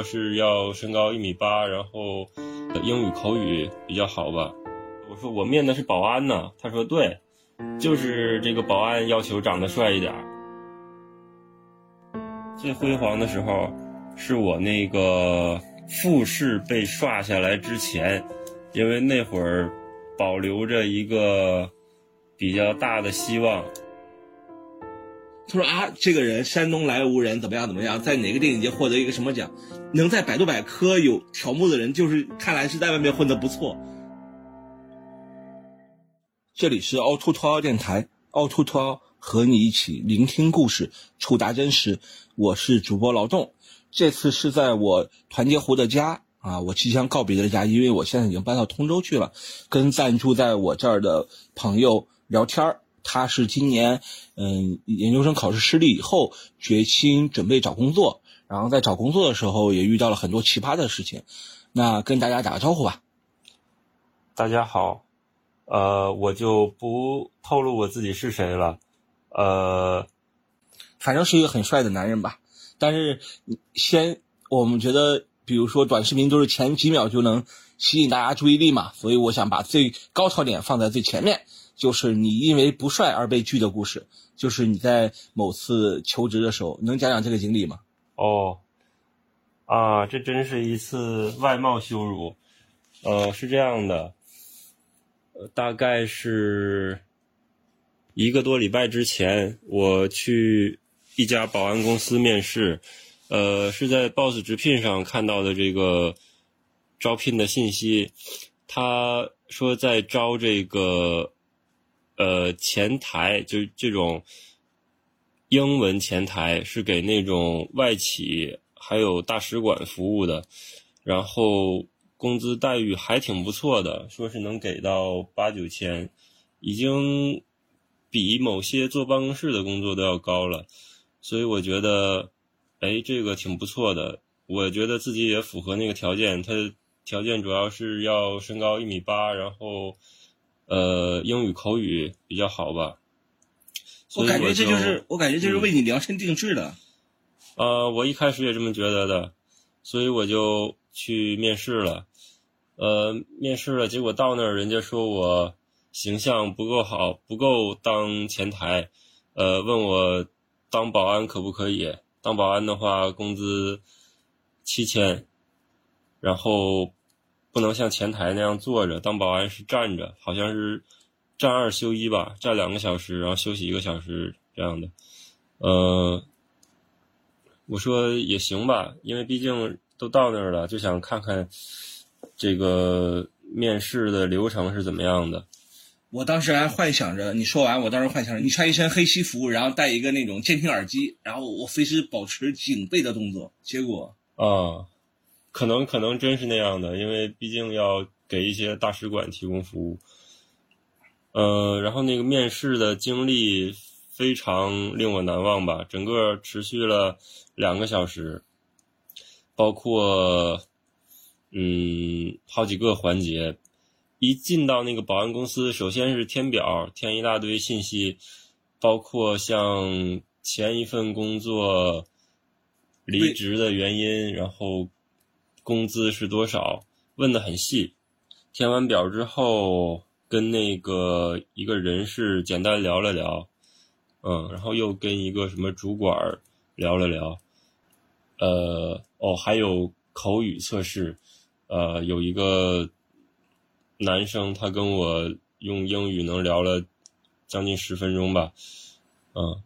要是要身高一米八，然后英语口语比较好吧。我说我面的是保安呢，他说对，就是这个保安要求长得帅一点。最辉煌的时候，是我那个复试被刷下来之前，因为那会儿保留着一个比较大的希望。他说啊，这个人山东来无人，怎么样怎么样，在哪个电影节获得一个什么奖，能在百度百科有条目的人，就是看来是在外面混得不错。这里是凹凸凸凹电台，凹凸凸凹。和你一起聆听故事，触达真实。我是主播劳动，这次是在我团结湖的家啊，我即将告别的家，因为我现在已经搬到通州去了，跟暂住在我这儿的朋友聊天儿他是今年嗯研究生考试失利以后，决心准备找工作，然后在找工作的时候也遇到了很多奇葩的事情。那跟大家打个招呼吧。大家好，呃，我就不透露我自己是谁了。呃，反正是一个很帅的男人吧。但是先，我们觉得，比如说短视频都是前几秒就能吸引大家注意力嘛，所以我想把最高潮点放在最前面，就是你因为不帅而被拒的故事，就是你在某次求职的时候，能讲讲这个经历吗？哦，啊，这真是一次外貌羞辱。呃，是这样的，呃，大概是。一个多礼拜之前，我去一家保安公司面试，呃，是在 Boss 直聘上看到的这个招聘的信息。他说在招这个呃前台，就是这种英文前台，是给那种外企还有大使馆服务的，然后工资待遇还挺不错的，说是能给到八九千，已经。比某些坐办公室的工作都要高了，所以我觉得，哎，这个挺不错的。我觉得自己也符合那个条件。他条件主要是要身高一米八，然后，呃，英语口语比较好吧。我感觉这就是我感觉这是为你量身定制的。呃，我一开始也这么觉得的，所以我就去面试了。呃，面试了，结果到那儿，人家说我。形象不够好，不够当前台，呃，问我当保安可不可以？当保安的话，工资七千，然后不能像前台那样坐着，当保安是站着，好像是站二休一吧，站两个小时，然后休息一个小时这样的。呃，我说也行吧，因为毕竟都到那儿了，就想看看这个面试的流程是怎么样的。我当时还幻想着你说完，我当时幻想着你穿一身黑西服，然后戴一个那种监听耳机，然后我随时保持警备的动作。结果啊，可能可能真是那样的，因为毕竟要给一些大使馆提供服务。呃，然后那个面试的经历非常令我难忘吧，整个持续了两个小时，包括嗯好几个环节。一进到那个保安公司，首先是填表，填一大堆信息，包括像前一份工作离职的原因，然后工资是多少，问的很细。填完表之后，跟那个一个人事简单聊了聊，嗯，然后又跟一个什么主管聊了聊，呃，哦，还有口语测试，呃，有一个。男生他跟我用英语能聊了将近十分钟吧，嗯，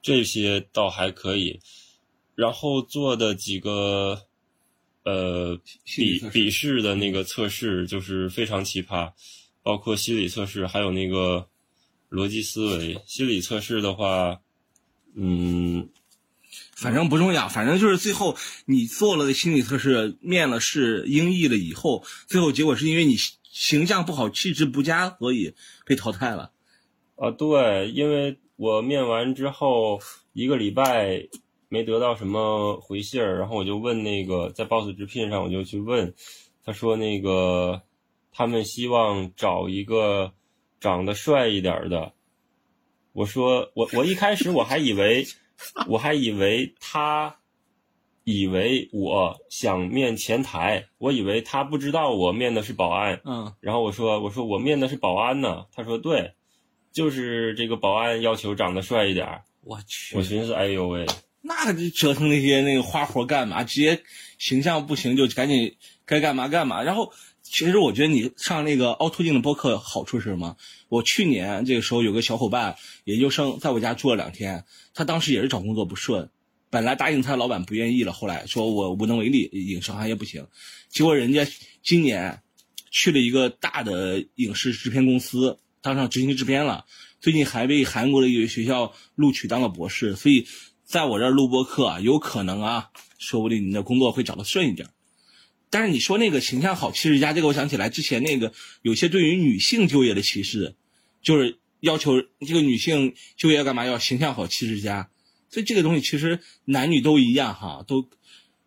这些倒还可以。然后做的几个呃笔笔试的那个测试就是非常奇葩，包括心理测试，还有那个逻辑思维。心理测试的话，嗯，反正不重要，反正就是最后你做了心理测试，面了试，英译了以后，最后结果是因为你。形象不好，气质不佳，所以被淘汰了。啊，对，因为我面完之后一个礼拜没得到什么回信儿，然后我就问那个在 Boss 直聘上，我就去问，他说那个他们希望找一个长得帅一点的。我说我我一开始我还以为我还以为他以为我想面前台，我以为他不知道我面的是保安，嗯，然后我说我说我面的是保安呢，他说对，就是这个保安要求长得帅一点儿。我去，我寻思，哎呦喂，那折腾那些那个花活干嘛？直接形象不行就赶紧该干嘛干嘛。然后，其实我觉得你上那个凹凸镜的播客好处是什么？我去年这个时候有个小伙伴研究生在我家住了两天，他当时也是找工作不顺，本来答应他老板不愿意了，后来说我无能为力，影视行业不行。结果人家今年去了一个大的影视制片公司，当上执行制片了。最近还被韩国的一个学校录取当了博士，所以在我这儿录播课，有可能啊，说不定你的工作会找得顺一点。但是你说那个形象好、气质佳，这个我想起来之前那个有些对于女性就业的歧视，就是要求这个女性就业干嘛要形象好、气质佳，所以这个东西其实男女都一样哈，都。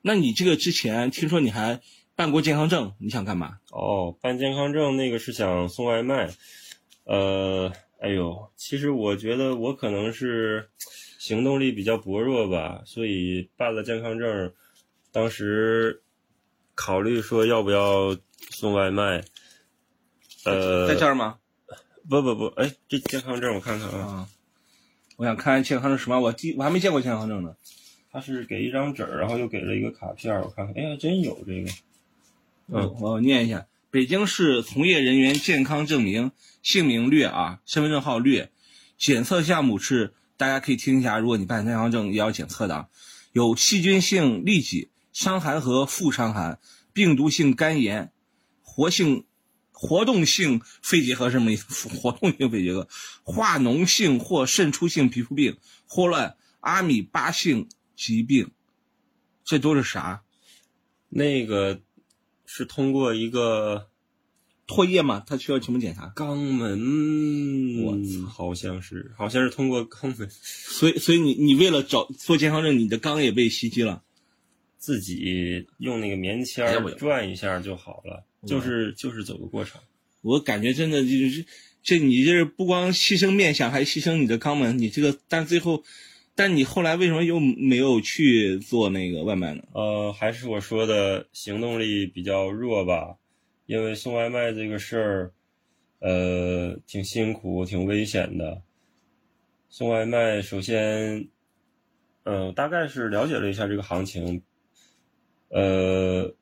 那你这个之前听说你还办过健康证，你想干嘛？哦，办健康证那个是想送外卖，呃。哎呦，其实我觉得我可能是行动力比较薄弱吧，所以办了健康证，当时考虑说要不要送外卖。呃，在这儿吗？不不不，哎，这健康证我看看啊。我想看健康证什么？我记我还没见过健康证呢。他是给一张纸然后又给了一个卡片我看看，哎呀，真有这个。嗯，我念一下。北京市从业人员健康证明，姓名略啊，身份证号略。检测项目是，大家可以听一下。如果你办健康证也要检测的，有细菌性痢疾、伤寒和副伤寒、病毒性肝炎、活性、活动性肺结核什么意思？活动性肺结核、化脓性或渗出性皮肤病、霍乱、阿米巴性疾病，这都是啥？那个。是通过一个唾液吗？他需要什么检查？肛门，我操，好像是，好像是通过肛门。所以，所以你你为了找做健康证，你的肛也被袭击了。自己用那个棉签转一下就好了，就是就是走个过程。我感觉真的就是，这你这不光牺牲面相，还牺牲你的肛门。你这个，但最后。但你后来为什么又没有去做那个外卖呢？呃，还是我说的行动力比较弱吧，因为送外卖这个事儿，呃，挺辛苦、挺危险的。送外卖首先，嗯，大概是了解了一下这个行情，呃，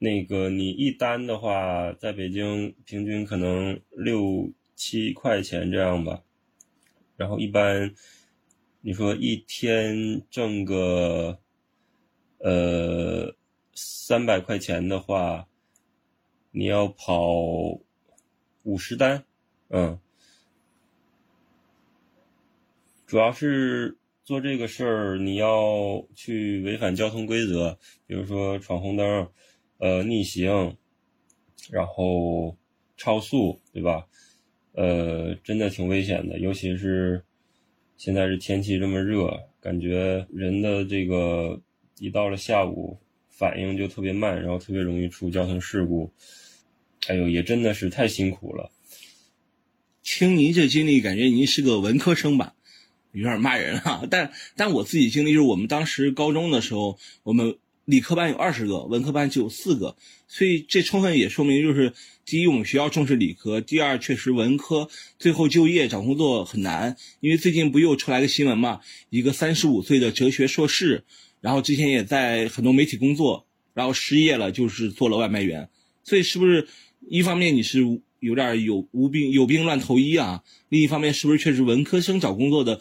那个你一单的话，在北京平均可能六七块钱这样吧，然后一般。你说一天挣个呃三百块钱的话，你要跑五十单，嗯，主要是做这个事儿，你要去违反交通规则，比如说闯红灯，呃逆行，然后超速，对吧？呃，真的挺危险的，尤其是。现在是天气这么热，感觉人的这个一到了下午反应就特别慢，然后特别容易出交通事故。哎呦，也真的是太辛苦了。听您这经历，感觉您是个文科生吧？有点骂人啊。但但我自己经历就是，我们当时高中的时候，我们。理科班有二十个，文科班就有四个，所以这充分也说明，就是第一，我们学校重视理科；第二，确实文科最后就业找工作很难。因为最近不又出来个新闻嘛，一个三十五岁的哲学硕士，然后之前也在很多媒体工作，然后失业了，就是做了外卖员。所以是不是一方面你是有点有无病有病乱投医啊？另一方面是不是确实文科生找工作的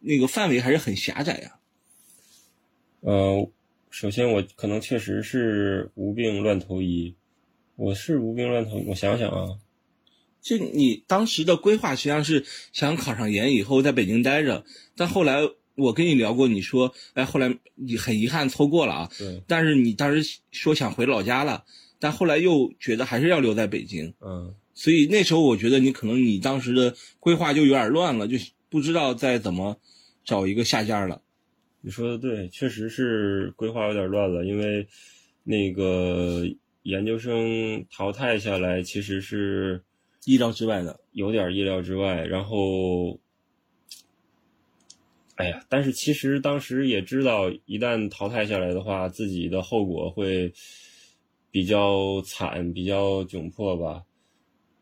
那个范围还是很狭窄呀？呃。首先，我可能确实是无病乱投医，我是无病乱投医。我想想啊，就你当时的规划实际上是想考上研以后在北京待着，但后来我跟你聊过，你说，哎，后来你很遗憾错过了啊。对。但是你当时说想回老家了，但后来又觉得还是要留在北京。嗯。所以那时候我觉得你可能你当时的规划就有点乱了，就不知道再怎么找一个下家了。你说的对，确实是规划有点乱了，因为那个研究生淘汰下来，其实是意料之外的，有点意料之外。然后哎呀，但是其实当时也知道，一旦淘汰下来的话，自己的后果会比较惨，比较窘迫吧。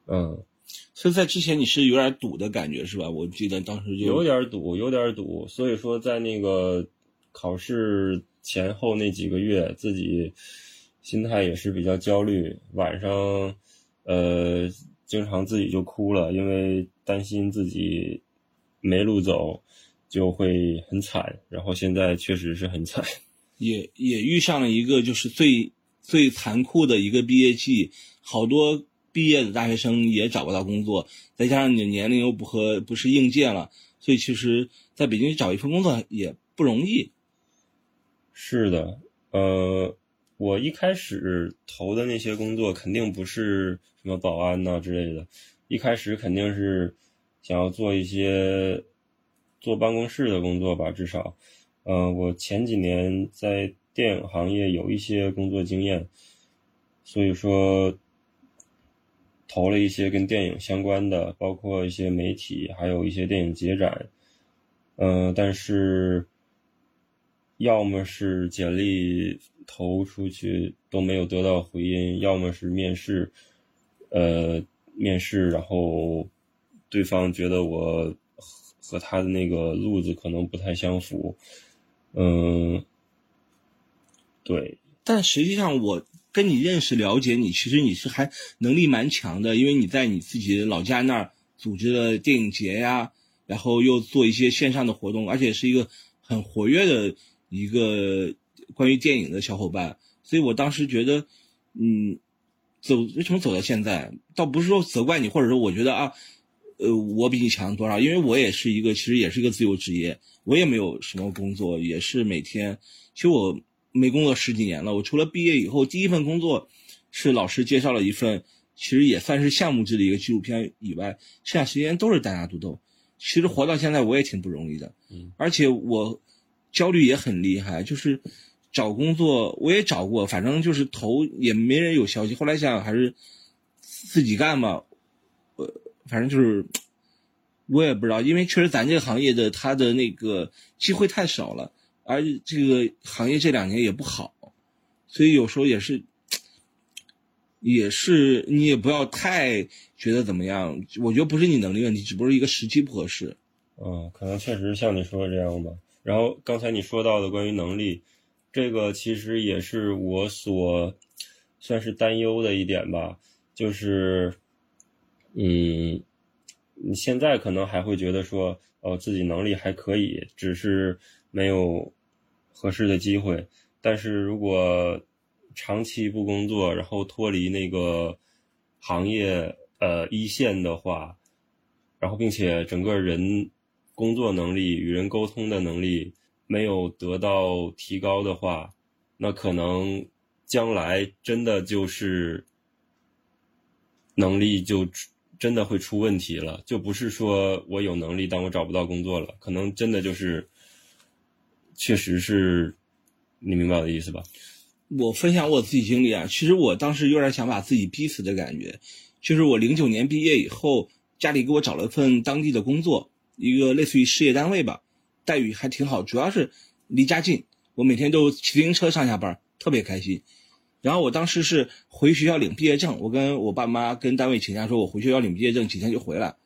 嗯，所以在之前你是有点赌的感觉是吧？我记得当时就有点赌，有点赌。所以说，在那个考试前后那几个月，自己心态也是比较焦虑，晚上呃经常自己就哭了，因为担心自己没路走。就会很惨，然后现在确实是很惨，也也遇上了一个就是最最残酷的一个毕业季，好多毕业的大学生也找不到工作，再加上你的年龄又不和不是应届了，所以其实在北京找一份工作也不容易。是的，呃，我一开始投的那些工作肯定不是什么保安呐之类的，一开始肯定是想要做一些。做办公室的工作吧，至少，嗯，我前几年在电影行业有一些工作经验，所以说投了一些跟电影相关的，包括一些媒体，还有一些电影节展，嗯，但是要么是简历投出去都没有得到回音，要么是面试，呃，面试然后对方觉得我。和他的那个路子可能不太相符，嗯，对。但实际上，我跟你认识、了解你，其实你是还能力蛮强的，因为你在你自己老家那儿组织了电影节呀，然后又做一些线上的活动，而且是一个很活跃的一个关于电影的小伙伴。所以我当时觉得，嗯，走为什么走到现在，倒不是说责怪你，或者说我觉得啊。呃，我比你强多少？因为我也是一个，其实也是一个自由职业，我也没有什么工作，也是每天。其实我没工作十几年了，我除了毕业以后第一份工作是老师介绍了一份，其实也算是项目制的一个纪录片以外，剩下时间都是单打独斗。其实活到现在我也挺不容易的，嗯，而且我焦虑也很厉害，就是找工作我也找过，反正就是投也没人有消息。后来想想还是自己干吧，呃。反正就是，我也不知道，因为确实咱这个行业的它的那个机会太少了，而这个行业这两年也不好，所以有时候也是，也是你也不要太觉得怎么样。我觉得不是你能力问题，只不过是一个时机不合适。嗯，可能确实像你说的这样吧。然后刚才你说到的关于能力，这个其实也是我所算是担忧的一点吧，就是。嗯，你现在可能还会觉得说，哦，自己能力还可以，只是没有合适的机会。但是如果长期不工作，然后脱离那个行业呃一线的话，然后并且整个人工作能力、与人沟通的能力没有得到提高的话，那可能将来真的就是能力就。真的会出问题了，就不是说我有能力，但我找不到工作了，可能真的就是，确实是，你明白我的意思吧？我分享我自己经历啊，其实我当时有点想把自己逼死的感觉，就是我零九年毕业以后，家里给我找了一份当地的工作，一个类似于事业单位吧，待遇还挺好，主要是离家近，我每天都骑自行车上下班，特别开心。然后我当时是回学校领毕业证，我跟我爸妈跟单位请假，说我回学校领毕业证，几天就回来。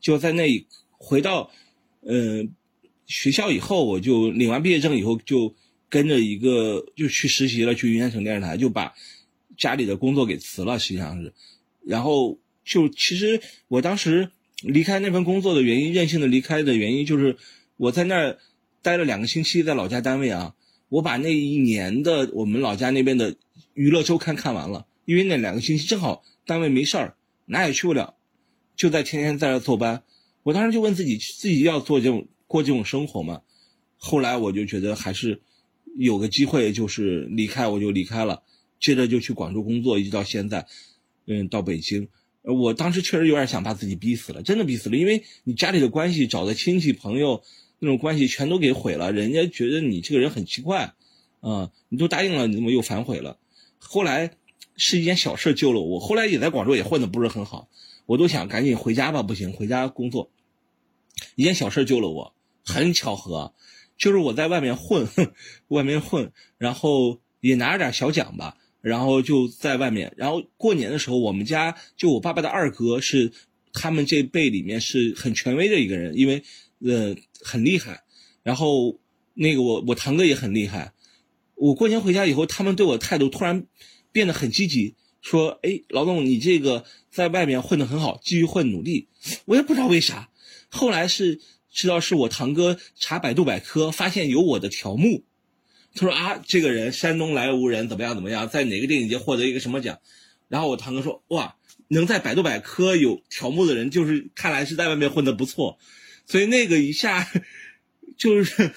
就在那回到，嗯，学校以后，我就领完毕业证以后，就跟着一个就去实习了，去云南省电视台，就把家里的工作给辞了，实际上是。然后就其实我当时离开那份工作的原因，任性的离开的原因，就是我在那儿待了两个星期，在老家单位啊，我把那一年的我们老家那边的。娱乐周刊看完了，因为那两个星期正好单位没事儿，哪也去不了，就在天天在这坐班。我当时就问自己，自己要做这种过这种生活嘛？后来我就觉得还是有个机会，就是离开我就离开了，接着就去广州工作，一直到现在，嗯，到北京。我当时确实有点想把自己逼死了，真的逼死了，因为你家里的关系，找的亲戚朋友那种关系全都给毁了，人家觉得你这个人很奇怪，啊，你都答应了，你怎么又反悔了？后来是一件小事救了我。后来也在广州也混得不是很好，我都想赶紧回家吧，不行，回家工作。一件小事救了我，很巧合，就是我在外面混，外面混，然后也拿着点小奖吧，然后就在外面，然后过年的时候，我们家就我爸爸的二哥是他们这辈里面是很权威的一个人，因为呃很厉害，然后那个我我堂哥也很厉害，我过年回家以后，他们对我态度突然变得很积极，说：“哎，老董，你这个在外面混得很好，继续混，努力。”我也不知道为啥，后来是知道是我堂哥查百度百科发现有我的条目，他说啊，这个人山东来无人，怎么样怎么样，在哪个电影节获得一个什么奖，然后我堂哥说哇，能在百度百科有条目的人，就是看来是在外面混得不错，所以那个一下就是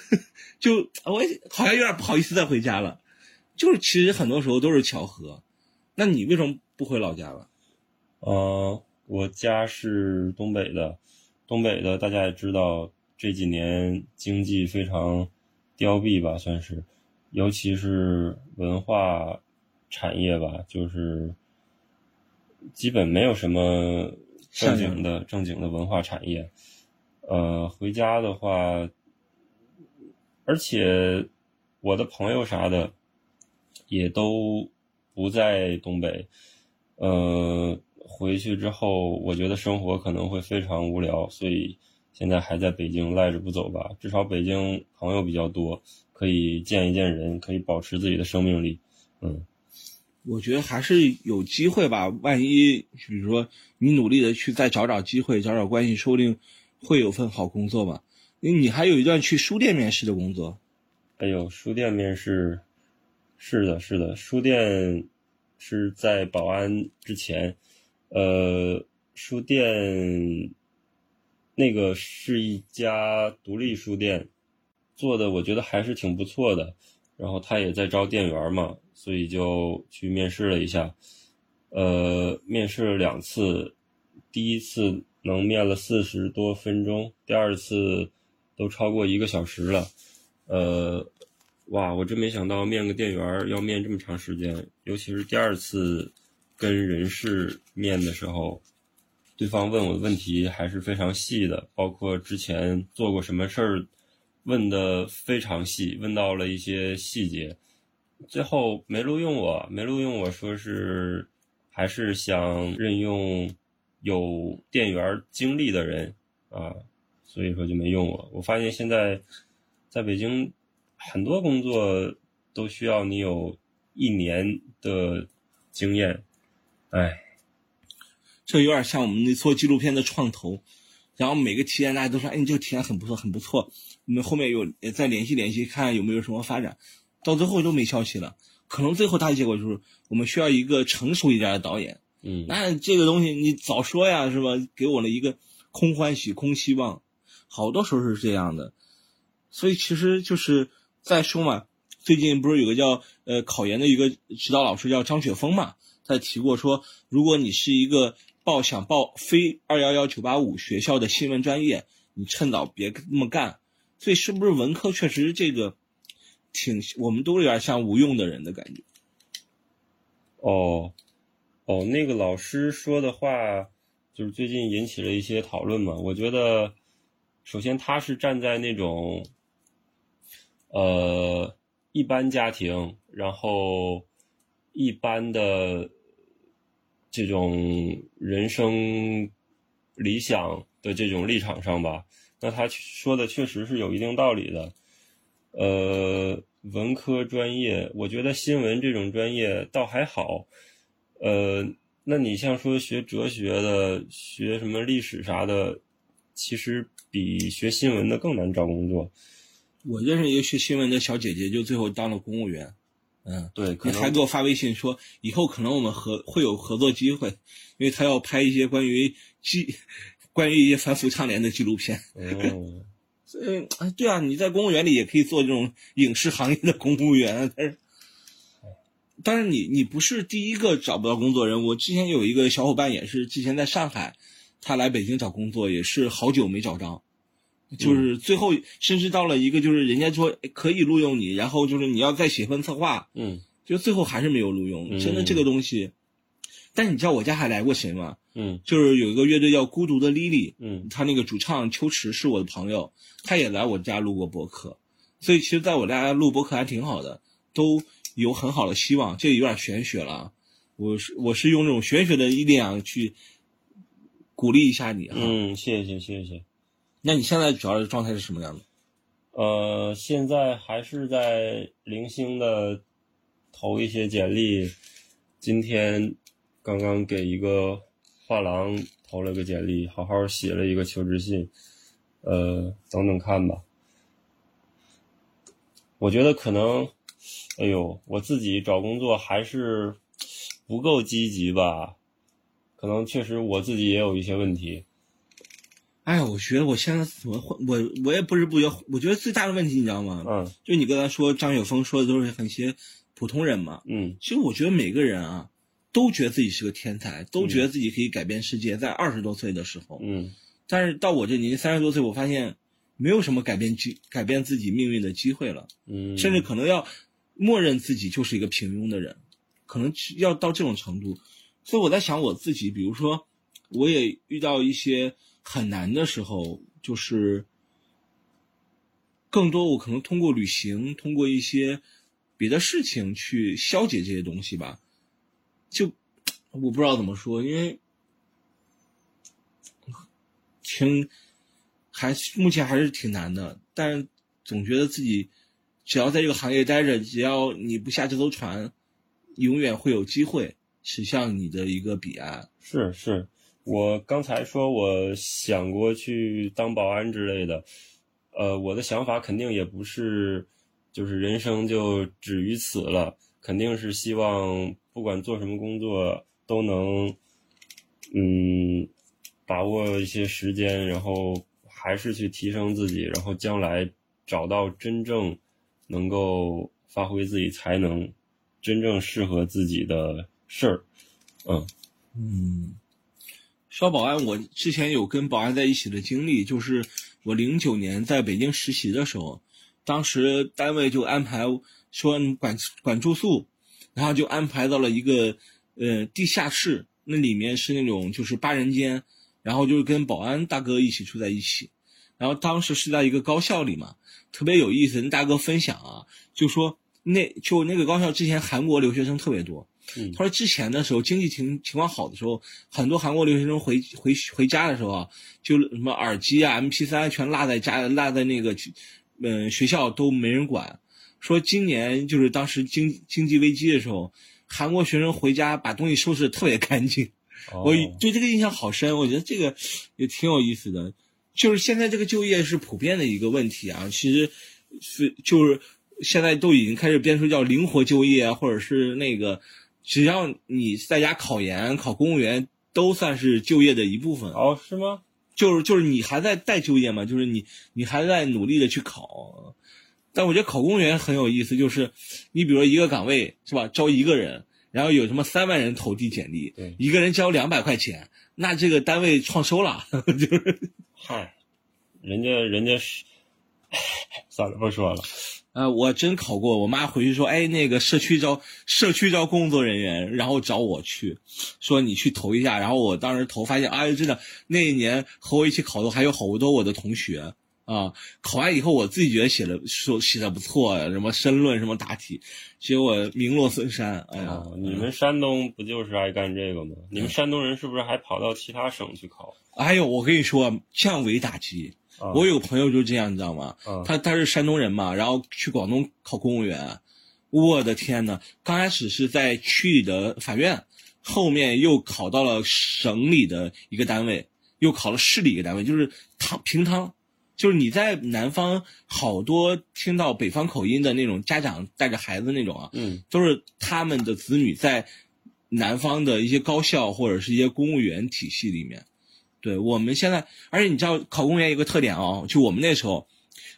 就我好像有点不好意思再回家了，就是其实很多时候都是巧合，那你为什么不回老家了？呃，我家是东北的，东北的大家也知道，这几年经济非常凋敝吧，算是，尤其是文化产业吧，就是基本没有什么正经的正经的文化产业。呃，回家的话，而且我的朋友啥的也都不在东北，呃。回去之后，我觉得生活可能会非常无聊，所以现在还在北京赖着不走吧。至少北京朋友比较多，可以见一见人，可以保持自己的生命力。嗯，我觉得还是有机会吧。万一比如说你努力的去再找找机会，找找关系，说不定会有份好工作吧。你还有一段去书店面试的工作。哎呦，书店面试，是的，是的，书店是在保安之前。呃，书店那个是一家独立书店，做的我觉得还是挺不错的。然后他也在招店员嘛，所以就去面试了一下。呃，面试了两次，第一次能面了四十多分钟，第二次都超过一个小时了。呃，哇，我真没想到面个店员要面这么长时间，尤其是第二次。跟人事面的时候，对方问我的问题还是非常细的，包括之前做过什么事儿，问的非常细，问到了一些细节。最后没录用我，没录用我说是还是想任用有店员经历的人啊，所以说就没用我。我发现现在在北京很多工作都需要你有一年的经验。哎，这有点像我们那做纪录片的创投，然后每个体验大家都说，哎，你这个体验很不错，很不错。我们后面有再联系联系，看有没有什么发展。到最后都没消息了，可能最后大结果就是我们需要一个成熟一点的导演。嗯，那这个东西你早说呀，是吧？给我了一个空欢喜、空希望，好多时候是这样的。所以其实就是再说嘛，最近不是有个叫呃考研的一个指导老师叫张雪峰嘛？他提过说，如果你是一个报想报非二幺幺九八五学校的新闻专业，你趁早别那么干。所以是不是文科确实这个挺，我们都有点像无用的人的感觉。哦，哦，那个老师说的话，就是最近引起了一些讨论嘛。我觉得，首先他是站在那种，呃，一般家庭，然后。一般的这种人生理想的这种立场上吧，那他说的确实是有一定道理的。呃，文科专业，我觉得新闻这种专业倒还好。呃，那你像说学哲学的、学什么历史啥的，其实比学新闻的更难找工作。我认识一个学新闻的小姐姐，就最后当了公务员。嗯，对，你还给我发微信说以后可能我们合会有合作机会，因为他要拍一些关于纪，关于一些反腐倡廉的纪录片。哦，嗯，对啊，你在公务员里也可以做这种影视行业的公务员，但是，但是你你不是第一个找不到工作人。我之前有一个小伙伴也是之前在上海，他来北京找工作也是好久没找着。就是最后，甚至到了一个，就是人家说可以录用你，然后就是你要再写份策划，嗯，就最后还是没有录用。真的这个东西，但你知道我家还来过谁吗？嗯就是有一个乐队叫孤独的 Lily，嗯他那个主唱秋池是我的朋友，他也来我家录过播客，所以其实在我家录播客还挺好的，都有很好的希望。这有点玄学了啊，我是我是用这种玄学的力量去鼓励一下你哈。嗯，谢谢谢谢。那你现在主要的状态是什么样的？呃，现在还是在零星的投一些简历。今天刚刚给一个画廊投了个简历，好好写了一个求职信。呃，等等看吧。我觉得可能，哎呦，我自己找工作还是不够积极吧。可能确实我自己也有一些问题。哎呀，我觉得我现在怎么会我我也不知不觉，我觉得最大的问题你知道吗？嗯就你刚才说张雪峰说的都是很些普通人嘛。嗯其实我觉得每个人啊，都觉得自己是个天才，都觉得自己可以改变世界，在二十多岁的时候。嗯但是到我这年纪三十多岁，我发现没有什么改变机改变自己命运的机会了，嗯，甚至可能要默认自己就是一个平庸的人，可能要到这种程度。所以我在想我自己，比如说，我也遇到一些很难的时候，就是更多我可能通过旅行，通过一些别的事情去消解这些东西吧。就我不知道怎么说，因为挺还目前还是挺难的，但总觉得自己只要在这个行业待着，只要你不下这艘船，永远会有机会驶向你的一个彼岸。是是，我刚才说我想过去当保安之类的，呃，我的想法肯定也不是，就是人生就止于此了，肯定是希望不管做什么工作都能，嗯，把握一些时间，然后还是去提升自己，然后将来找到真正能够发挥自己才能、真正适合自己的事儿，嗯。嗯，说保安，我之前有跟保安在一起的经历，就是我零九年在北京实习的时候，当时单位就安排说管管住宿，然后就安排到了一个呃地下室，那里面是那种就是八人间，然后就是跟保安大哥一起住在一起，然后当时是在一个高校里嘛，特别有意思。那大哥分享啊，就说那就那个高校之前韩国留学生特别多。嗯他说之前的时候经济情情况好的时候，很多韩国留学生回回回家的时候啊，就什么耳机啊、MP 3全落在家，落在那个嗯学校都没人管。说今年就是当时经经济危机的时候，韩国学生回家把东西收拾的特别干净。我哦对这个印象好深，我觉得这个也挺有意思的。就是现在这个就业是普遍的一个问题啊，其实是就是现在都已经开始编出叫灵活就业啊，或者是那个只要你在家考研、考公务员，都算是就业的一部分。哦，是吗？就是就是你还在待就业嘛，就是你你还在努力的去考。但我觉得考公务员很有意思，就是你比如说一个岗位是吧，招一个人，然后有什么三万人投递简历对，一个人交两百块钱，那这个单位创收了，就是嗨，人家人家是，算了，不说了。呃，我真考过，我妈回去说，哎，那个社区招社区招工作人员，然后找我去，说你去投一下，然后我当时投，发现，哎，真的那一年和我一起考的还有好多我的同学啊，考完以后我自己觉得写的说写的不错，什么申论什么答题，结果名落孙山，哎呀，哦，你们山东不就是爱干这个吗？你们山东人是不是还跑到其他省去考？哎呦我跟你说，降维打击，啊我有个朋友就这样，你知道吗？啊他他是山东人嘛，然后去广东考公务员，我的天呐，刚开始是在区里的法院，后面又考到了省里的一个单位，又考了市里一个单位，就是汤平汤，就是你在南方好多听到北方口音的那种家长带着孩子那种啊，嗯。都是他们的子女在南方的一些高校或者是一些公务员体系里面。对我们现在，而且你知道考公务员有个特点哦，就我们那时候，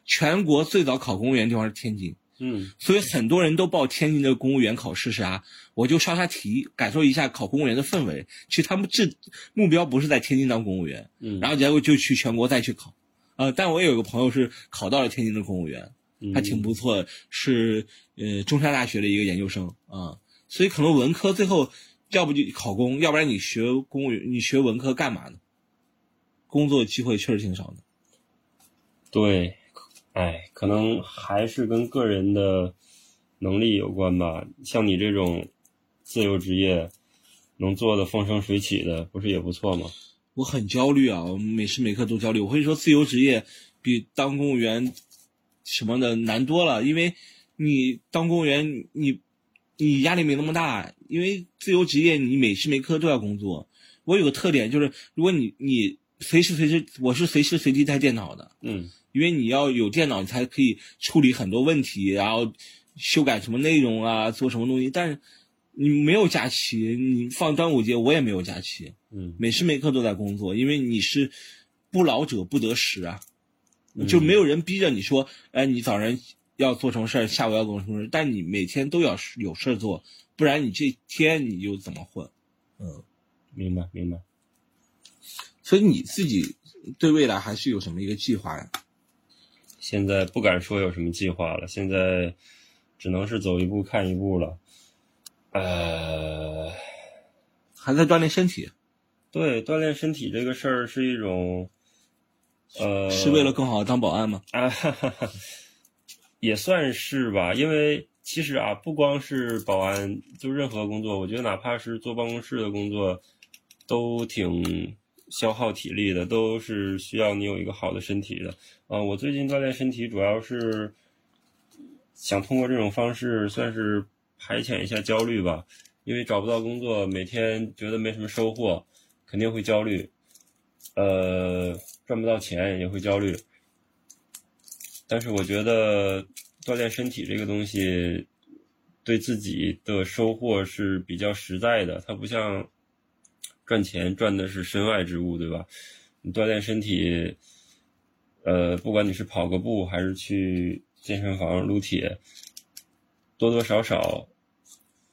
全国最早考公务员地方是天津，嗯所以很多人都报天津的公务员考试是啥？我就刷刷题，感受一下考公务员的氛围。其实他们这目标不是在天津当公务员，嗯，然后结果就去全国再去考。呃，但我也有个朋友是考到了天津的公务员，嗯还挺不错的，是呃中山大学的一个研究生啊、所以可能文科最后要不就考公，要不然你学公务员，你学文科干嘛呢？工作机会确实挺少的。对，哎，可能还是跟个人的能力有关吧。像你这种自由职业，能做的风生水起的，不是也不错吗？我很焦虑啊，我每时每刻都焦虑。我会说，自由职业比当公务员什么的难多了，因为你当公务员，你你压力没那么大，因为自由职业你每时每刻都要工作。我有个特点就是，如果你你随时随地，我是随时随地带电脑的，嗯，因为你要有电脑，你才可以处理很多问题，然后修改什么内容啊，做什么东西。但是你没有假期，你放端午节我也没有假期。嗯，每时每刻都在工作，因为你是不劳者不得食啊，就没有人逼着你说，哎，你早上要做什么事儿，下午要做什么事儿，但你每天都要有事儿做，不然你这天你就怎么混？嗯，明白明白。所以你自己对未来还是有什么一个计划呀？现在不敢说有什么计划了，现在只能是走一步看一步了。呃，还在锻炼身体。对，锻炼身体这个事儿是一种，呃，是为了更好的当保安吗？啊，哈哈哈，也算是吧。因为其实啊，不光是保安，就任何工作，我觉得哪怕是坐办公室的工作，都挺消耗体力的，都是需要你有一个好的身体的。啊，我最近锻炼身体，主要是想通过这种方式，算是排遣一下焦虑吧。因为找不到工作，每天觉得没什么收获。肯定会焦虑，呃，赚不到钱也会焦虑，但是我觉得锻炼身体这个东西，对自己的收获是比较实在的。它不像赚钱赚的是身外之物，对吧？你锻炼身体，呃，不管你是跑个步还是去健身房撸铁，多多少少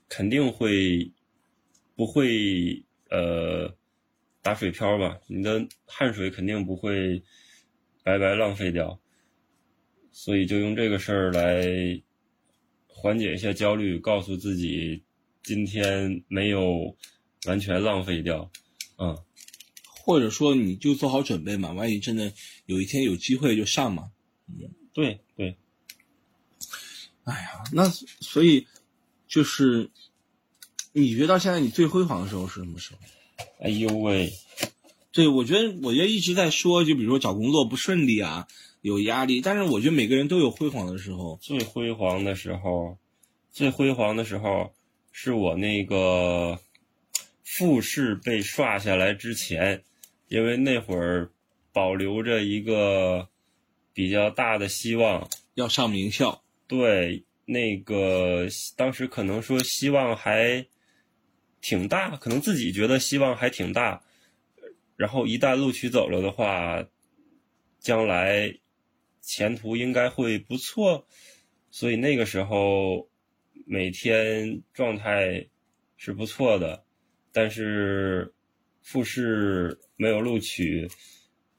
肯定会不会呃。打水漂吧，你的汗水肯定不会白白浪费掉，所以就用这个事儿来缓解一下焦虑，告诉自己今天没有完全浪费掉，嗯，或者说你就做好准备嘛，万一真的有一天有机会就上嘛，嗯，对对，哎呀，那所以就是你觉得到现在你最辉煌的时候是什么时候？哎呦喂，对，我觉得，我觉得一直在说，就比如说找工作不顺利啊，有压力。但是我觉得每个人都有辉煌的时候。最辉煌的时候，最辉煌的时候，是我那个复试被刷下来之前，因为那会儿保留着一个比较大的希望要上名校。对，那个当时可能说希望还。挺大，可能自己觉得希望还挺大，然后一旦录取走了的话，将来前途应该会不错，所以那个时候每天状态是不错的，但是复试没有录取，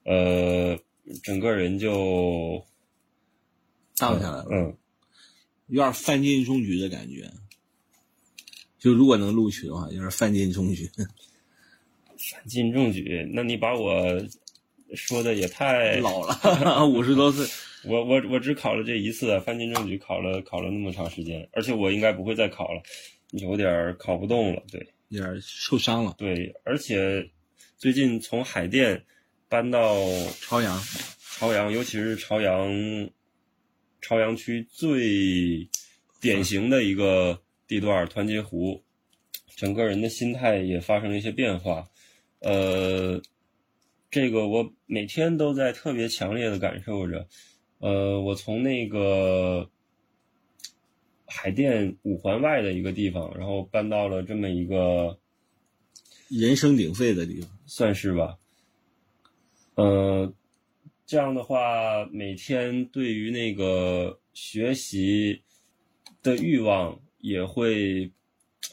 呃，整个人就荡下来了，嗯，有点范进中举的感觉。就如果能录取的话，有点范进中举。范进中举，那你把我说的也太 老了，五十多岁。我我我只考了这一次，范进中举考了考了那么长时间，而且我应该不会再考了，有点考不动了，对，有点受伤了。对，而且最近从海淀搬到朝阳，朝阳，尤其是朝阳，朝阳区最典型的一个。地段团结湖，整个人的心态也发生了一些变化，呃，这个我每天都在特别强烈的感受着，呃，我从那个海淀五环外的一个地方，然后搬到了这么一个人声鼎沸的地方，算是吧，呃，这样的话，每天对于那个学习的欲望。也会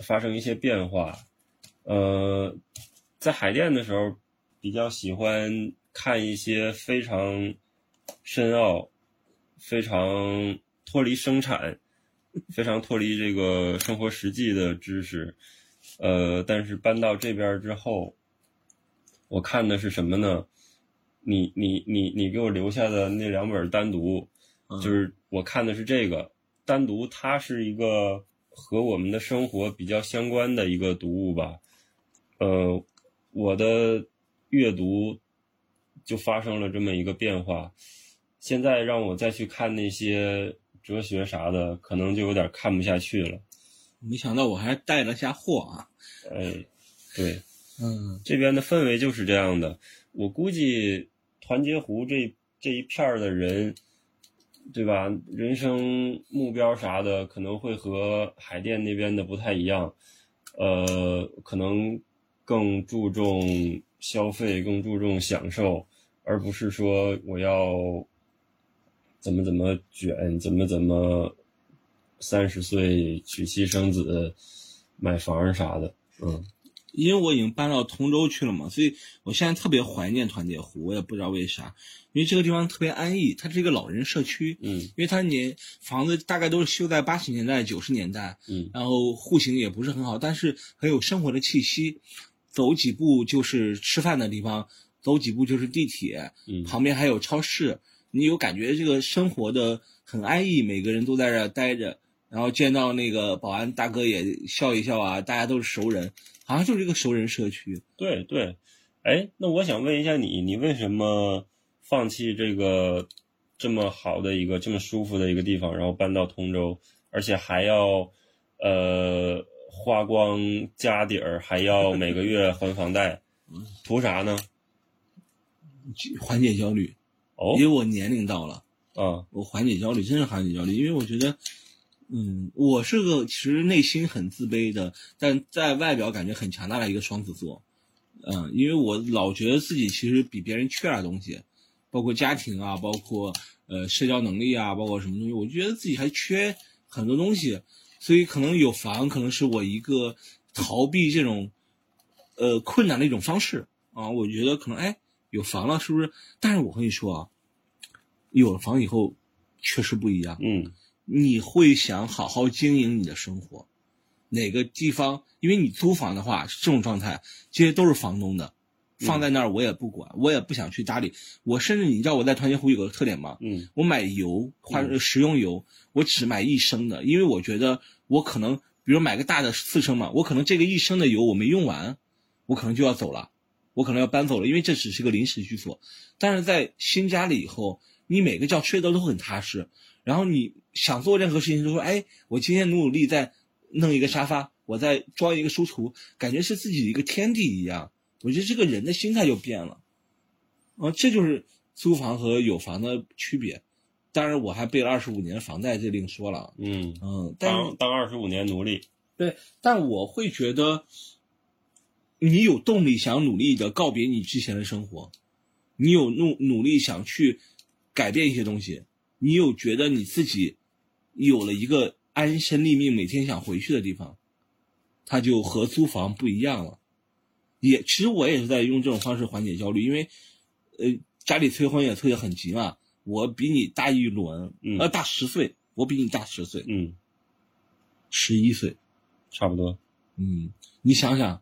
发生一些变化，呃，在海淀的时候，比较喜欢看一些非常深奥、非常脱离生产、非常脱离这个生活实际的知识，呃，但是搬到这边之后，我看的是什么呢？你你你你给我留下的那两本单独，就是我看的是这个单独，它是一个和我们的生活比较相关的一个读物吧。呃，我的阅读就发生了这么一个变化。现在让我再去看那些哲学啥的，可能就有点看不下去了。没想到我还带了下货啊！哎，对，嗯，这边的氛围就是这样的。我估计团结湖这这一片儿的人，对吧？人生目标啥的可能会和海淀那边的不太一样，呃，可能更注重消费，更注重享受，而不是说我要怎么怎么卷，怎么怎么三十岁娶妻生子、买房啥的，嗯。因为我已经搬到通州去了嘛，所以我现在特别怀念团结湖，我也不知道为啥，因为这个地方特别安逸，它是一个老人社区，嗯，因为它年房子大概都是修在八十年代、九十年代，嗯，然后户型也不是很好，但是很有生活的气息，走几步就是吃饭的地方，走几步就是地铁，嗯。旁边还有超市，你有感觉这个生活的很安逸，每个人都在这儿待着，然后见到那个保安大哥也笑一笑啊，大家都是熟人。好像就是一个熟人社区。对对，哎，那我想问一下你，你为什么放弃这个这么好的一个、这么舒服的一个地方，然后搬到通州，而且还要呃花光家底儿，还要每个月还房贷，图啥呢？缓解焦虑，哦因为我年龄到了，啊我缓解焦虑，真是缓解焦虑。因为我觉得，嗯，我是个其实内心很自卑的，但在外表感觉很强大的一个双子座。嗯，因为我老觉得自己其实比别人缺点东西，包括家庭啊，包括呃社交能力啊，包括什么东西，我觉得自己还缺很多东西，所以可能有房可能是我一个逃避这种呃困难的一种方式啊。我觉得可能哎有房了是不是？但是我跟你说啊，有了房以后确实不一样。嗯你会想好好经营你的生活，哪个地方？因为你租房的话这种状态，这些都是房东的，放在那儿我也不管，我也不想去搭理。我甚至你知道我在团结湖有个特点吗？嗯我买油花嗯食用油，我只买一升的，因为我觉得我可能，比如买个大的四升嘛，我可能这个一升的油我没用完，我可能就要走了，我可能要搬走了，因为这只是个临时居所。但是在新家里以后，你每个觉睡得都很踏实，然后你想做任何事情都说，哎，我今天努努力再弄一个沙发，我再装一个书橱，感觉是自己的一个天地一样。我觉得这个人的心态就变了，嗯，这就是租房和有房的区别。当然，我还背了二十五年的房贷，这另说了。嗯，嗯，但当当二十五年奴隶，对，但我会觉得，你有动力想努力的告别你之前的生活，你有努努力想去改变一些东西，你有觉得你自己有了一个安身立命、每天想回去的地方，它就和租房不一样了。也，其实我也是在用这种方式缓解焦虑，因为，呃，家里催婚也催得很急嘛。我比你大一轮，嗯呃，大十岁，我比你大十岁，嗯，十一岁。差不多，嗯，你想想，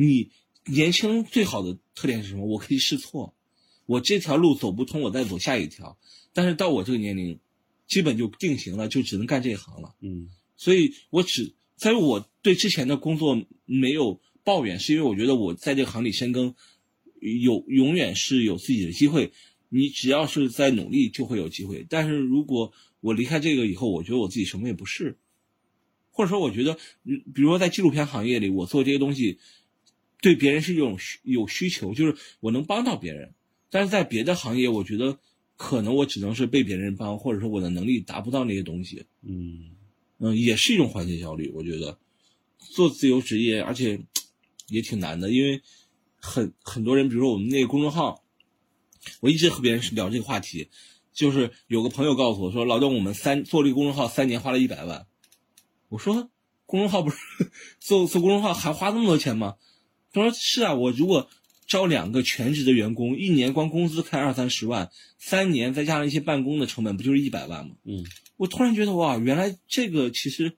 你年轻最好的特点是什么？我可以试错，我这条路走不通，我再走下一条。但是到我这个年龄，基本就定型了，就只能干这一行了。嗯所以我只在于我对之前的工作没有抱怨，是因为我觉得我在这个行里深耕，有永远是有自己的机会。你只要是在努力，就会有机会。但是如果我离开这个以后，我觉得我自己什么也不是，或者说我觉得，嗯比如说在纪录片行业里，我做这些东西，对别人是一种需有需求，就是我能帮到别人。但是在别的行业，我觉得可能我只能是被别人帮，或者说我的能力达不到那些东西。嗯嗯，也是一种缓解焦虑。我觉得做自由职业，而且 也挺难的，因为很很多人，比如说我们那个公众号，我一直和别人聊这个话题，就是有个朋友告诉我说，老邓，我们三做这个公众号三年花了一百万。我说公众号不是 做做公众号还花那么多钱吗？他说是啊，我如果招两个全职的员工，一年光工资开二三十万，三年再加上一些办公的成本，不就是一百万吗？嗯我突然觉得哇，原来这个其实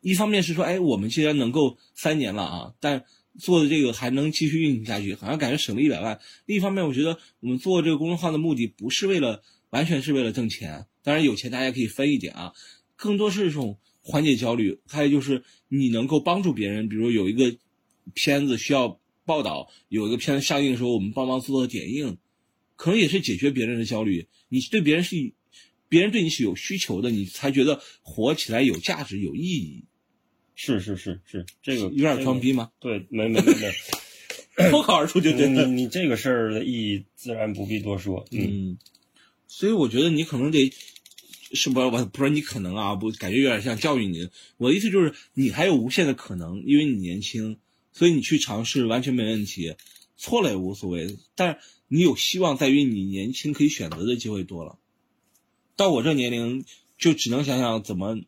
一方面是说，哎，我们既然能够三年了啊，但做的这个还能继续运行下去，好像感觉省了一百万。另一方面，我觉得我们做这个公众号的目的不是为了完全是为了挣钱，当然有钱大家可以分一点啊，更多是一种缓解焦虑，还有就是你能够帮助别人，比如有一个片子需要报道，有一个片子上映的时候，我们帮忙做做点映，可能也是解决别人的焦虑。你对别人是，别人对你是有需求的，你才觉得活起来有价值、有意义。是是是是，这个有点装逼吗？对，没没没没，脱口而出就对你你这个事儿的意义自然不必多说。嗯，所以我觉得你可能得，是不？我不是你可能啊，不感觉有点像教育你。我的意思就是，你还有无限的可能，因为你年轻，所以你去尝试完全没问题，错了也无所谓。但是你有希望在于你年轻可以选择的机会多了。到我这年龄，就只能想想怎么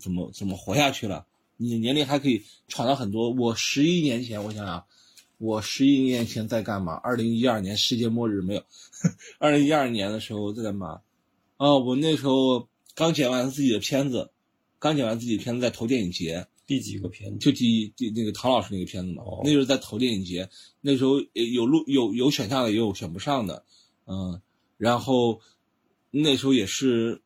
怎么怎么活下去了。你年龄还可以闯到很多。我十一年前，我想想，我十一年前在干嘛？二零一二年世界末日没有？二零一二年的时候在干嘛？哦，我那时候刚剪完自己的片子，刚剪完自己的片子在投电影节。第几个片子？就第第那个唐老师那个片子嘛。那就是在投电影节，那时候有录有有选上的，也有选不上的。嗯，然后那时候也是。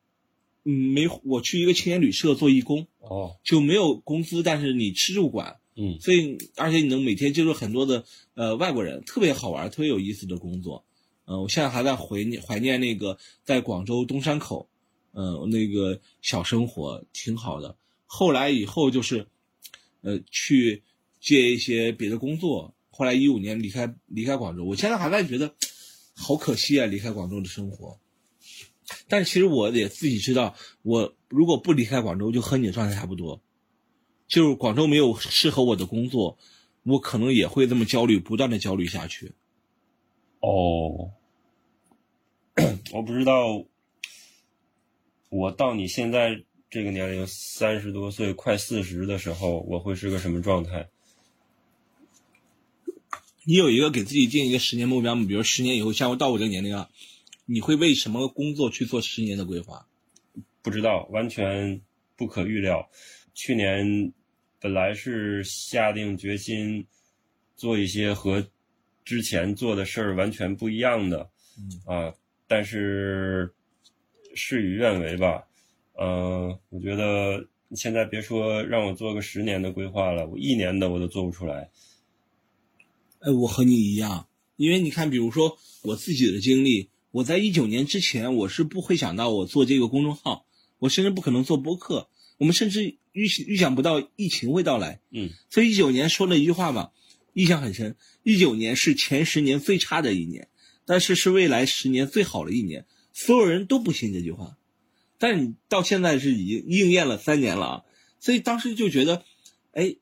嗯，没，我去一个青年旅社做义工，哦，就没有工资，但是你吃住管，嗯，所以而且你能每天接触很多的呃外国人，特别好玩，特别有意思的工作，嗯，我现在还在怀念怀念那个在广州东山口，嗯，那个小生活挺好的。后来以后就是，呃，去接一些别的工作，后来一五年离开离开广州，我现在还在觉得，好可惜啊，离开广州的生活。但其实我也自己知道，我如果不离开广州，就和你的状态差不多，就是广州没有适合我的工作，我可能也会这么焦虑，不断的焦虑下去。哦，我不知道，我到你现在这个年龄，三十多岁，快四十的时候，我会是个什么状态？你有一个给自己定一个十年目标吗？比如十年以后，像我到我这个年龄啊。你会为什么工作去做十年的规划？不知道，完全不可预料。去年本来是下定决心做一些和之前做的事儿完全不一样的，啊，但是事与愿违吧。嗯，我觉得现在别说让我做个十年的规划了，我一年的我都做不出来。哎，我和你一样，因为你看，比如说我自己的经历。我在一九年之前，我是不会想到我做这个公众号，我甚至不可能做播客，我们甚至预预想不到疫情会到来。嗯，所以一九年说了一句话嘛，印象很深。一九年是前十年最差的一年，但是是未来十年最好的一年。所有人都不信这句话，但你到现在是已经应验了三年了啊。所以当时就觉得，哎，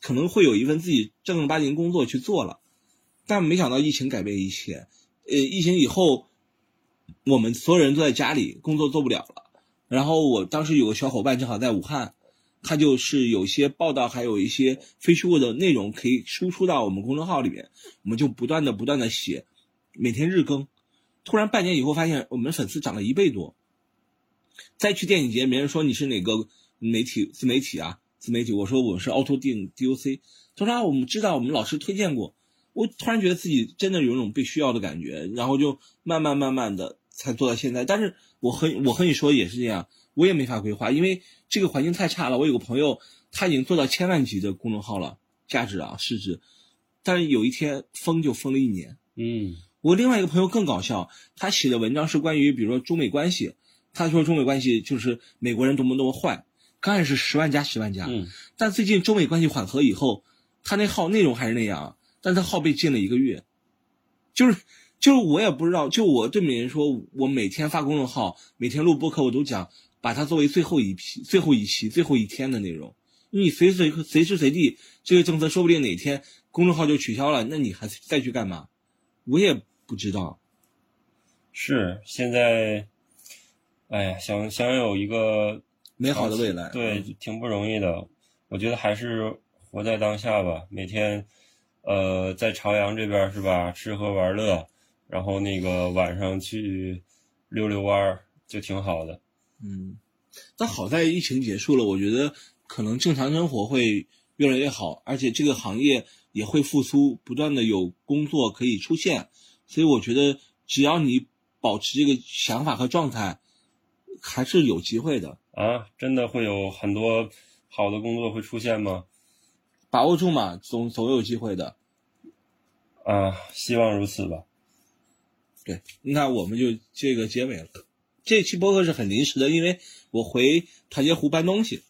可能会有一份自己正儿八经工作去做了，但没想到疫情改变一切。呃，疫情以后。我们所有人都在家里工作做不了了，然后我当时有个小伙伴正好在武汉，他就是有些报道，还有一些非虚构的内容可以输出到我们公众号里面，我们就不断的不断的写，每天日更，突然半年以后发现我们粉丝涨了一倍多。再去电影节，别人说你是哪个媒体自媒体啊？自媒体，我说我是凹凸电影 DOC，他说啊，我们知道，我们老师推荐过。我突然觉得自己真的有一种被需要的感觉，然后就慢慢慢慢的才做到现在。但是我和我和你说也是这样，我也没法规划，因为这个环境太差了。我有个朋友，他已经做到千万级的公众号了，价值啊市值，但是有一天封就封了一年。嗯，我另外一个朋友更搞笑，他写的文章是关于比如说中美关系，他说中美关系就是美国人多么多么坏，刚开始十万加十万加，嗯，但最近中美关系缓和以后，他那号内容还是那样。但他号被禁了一个月，就是就是我也不知道，就我对每人说，我每天发公众号，每天录播客，我都讲把它作为最后一批、最后一期、最后一天的内容。你随时随时随地这个政策说不定哪天公众号就取消了，那你还再去干嘛？我也不知道。是现在，哎呀，想想有一个美好的未来，对，挺不容易的。我觉得还是活在当下吧，每天。呃，在朝阳这边是吧？吃喝玩乐，然后那个晚上去溜溜弯儿，就挺好的。嗯，但好在疫情结束了，我觉得可能正常生活会越来越好，而且这个行业也会复苏，不断的有工作可以出现。所以我觉得，只要你保持这个想法和状态，还是有机会的。啊，真的会有很多好的工作会出现吗？把握住嘛，总总有机会的。啊，希望如此吧。对，那我们就这个结尾了。这期播客是很临时的，因为我回团结湖搬东西，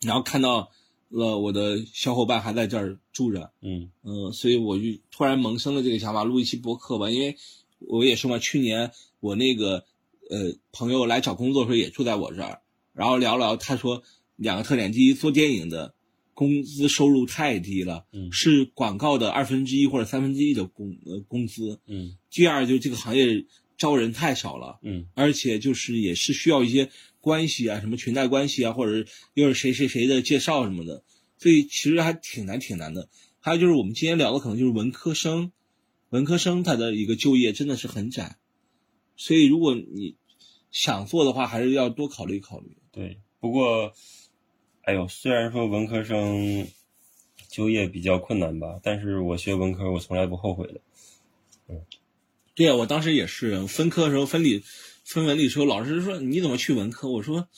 然后看到了我的小伙伴还在这儿住着，嗯嗯，所以我就突然萌生了这个想法，录一期播客吧。因为我也说嘛，去年我那个呃朋友来找工作的时候也住在我这儿，然后聊聊，他说两个特点：第一，做电影的工资收入太低了，嗯是广告的二分之一或者三分之一的工呃工资；嗯第二，就这个行业招人太少了。嗯而且就是也是需要一些关系啊，什么裙带关系啊，或者又是谁谁谁的介绍什么的，所以其实还挺难挺难的。还有就是我们今天聊的可能就是文科生，文科生他的一个就业真的是很窄，所以如果你想做的话，还是要多考虑考虑。对。不过，哎呦，虽然说文科生就业比较困难吧，但是我学文科我从来不后悔的。嗯对啊，我当时也是分科的时候分理分文理的时候，老师说你怎么去文科？我说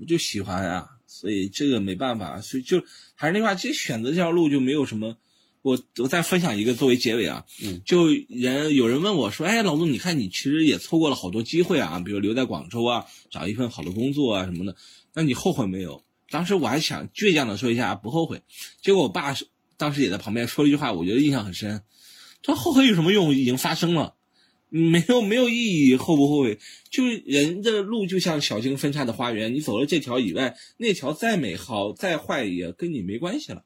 我就喜欢啊、所以这个没办法，所以就还是那句话，其实选择这条路就没有什么。我我再分享一个作为结尾啊，嗯就人有人问我说，哎，老陆，你看你其实也错过了好多机会啊，比如留在广州啊，找一份好的工作啊什么的，那你后悔没有？当时我还想倔强的说一下不后悔，结果我爸是当时也在旁边说了一句话，我觉得印象很深，他说后悔有什么用？已经发生了。没有没有意义，后不后悔？就是人的路就像小径分叉的花园，你走了这条以外，那条再美好再坏也跟你没关系了。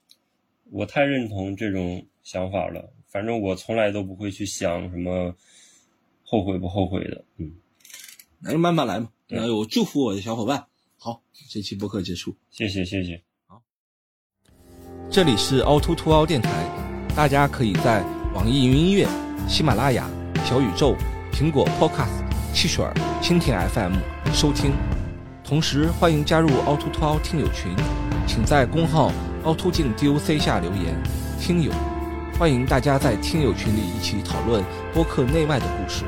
我太认同这种想法了，反正我从来都不会去想什么后悔不后悔的。嗯，那就慢慢来嘛。对那我祝福我的小伙伴。好，这期播客结束。谢谢谢谢。好这里是凹凸凸凹电台，大家可以在网易云音乐、喜马拉雅、小宇宙、苹果 Podcast、汽水儿、蜻蜓 FM 收听。同时，欢迎加入凹凸凸凹听友群，请在公号凹凸镜 DOC 下留言。听友，欢迎大家在听友群里一起讨论播客内外的故事。